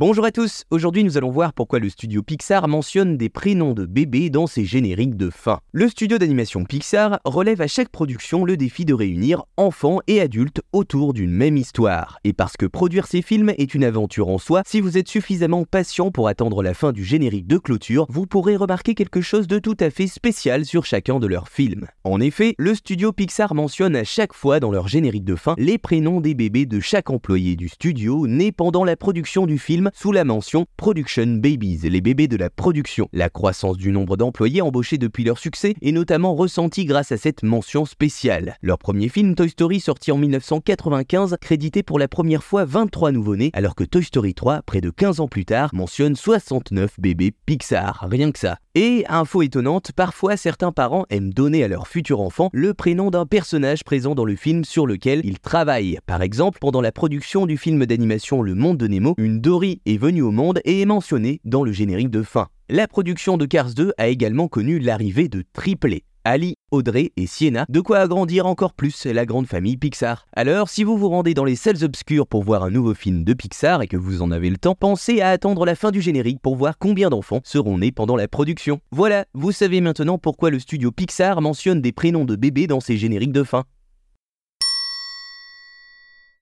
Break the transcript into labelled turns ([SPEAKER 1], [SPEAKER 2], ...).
[SPEAKER 1] Bonjour à tous, aujourd'hui nous allons voir pourquoi le studio Pixar mentionne des prénoms de bébés dans ses génériques de fin. Le studio d'animation Pixar relève à chaque production le défi de réunir enfants et adultes autour d'une même histoire. Et parce que produire ces films est une aventure en soi, si vous êtes suffisamment patient pour attendre la fin du générique de clôture, vous pourrez remarquer quelque chose de tout à fait spécial sur chacun de leurs films. En effet, le studio Pixar mentionne à chaque fois dans leur générique de fin les prénoms des bébés de chaque employé du studio né pendant la production du film sous la mention Production Babies, les bébés de la production. La croissance du nombre d'employés embauchés depuis leur succès est notamment ressentie grâce à cette mention spéciale. Leur premier film, Toy Story, sorti en 1995, crédité pour la première fois 23 nouveau-nés, alors que Toy Story 3, près de 15 ans plus tard, mentionne 69 bébés Pixar, rien que ça. Et, info étonnante, parfois certains parents aiment donner à leur futur enfant le prénom d'un personnage présent dans le film sur lequel ils travaillent. Par exemple, pendant la production du film d'animation Le Monde de Nemo, une Dory est venue au monde et est mentionnée dans le générique de fin. La production de Cars 2 a également connu l'arrivée de triplés. Ali, Audrey et Sienna, de quoi agrandir encore plus la grande famille Pixar. Alors, si vous vous rendez dans les salles obscures pour voir un nouveau film de Pixar et que vous en avez le temps, pensez à attendre la fin du générique pour voir combien d'enfants seront nés pendant la production. Voilà, vous savez maintenant pourquoi le studio Pixar mentionne des prénoms de bébés dans ses génériques de fin.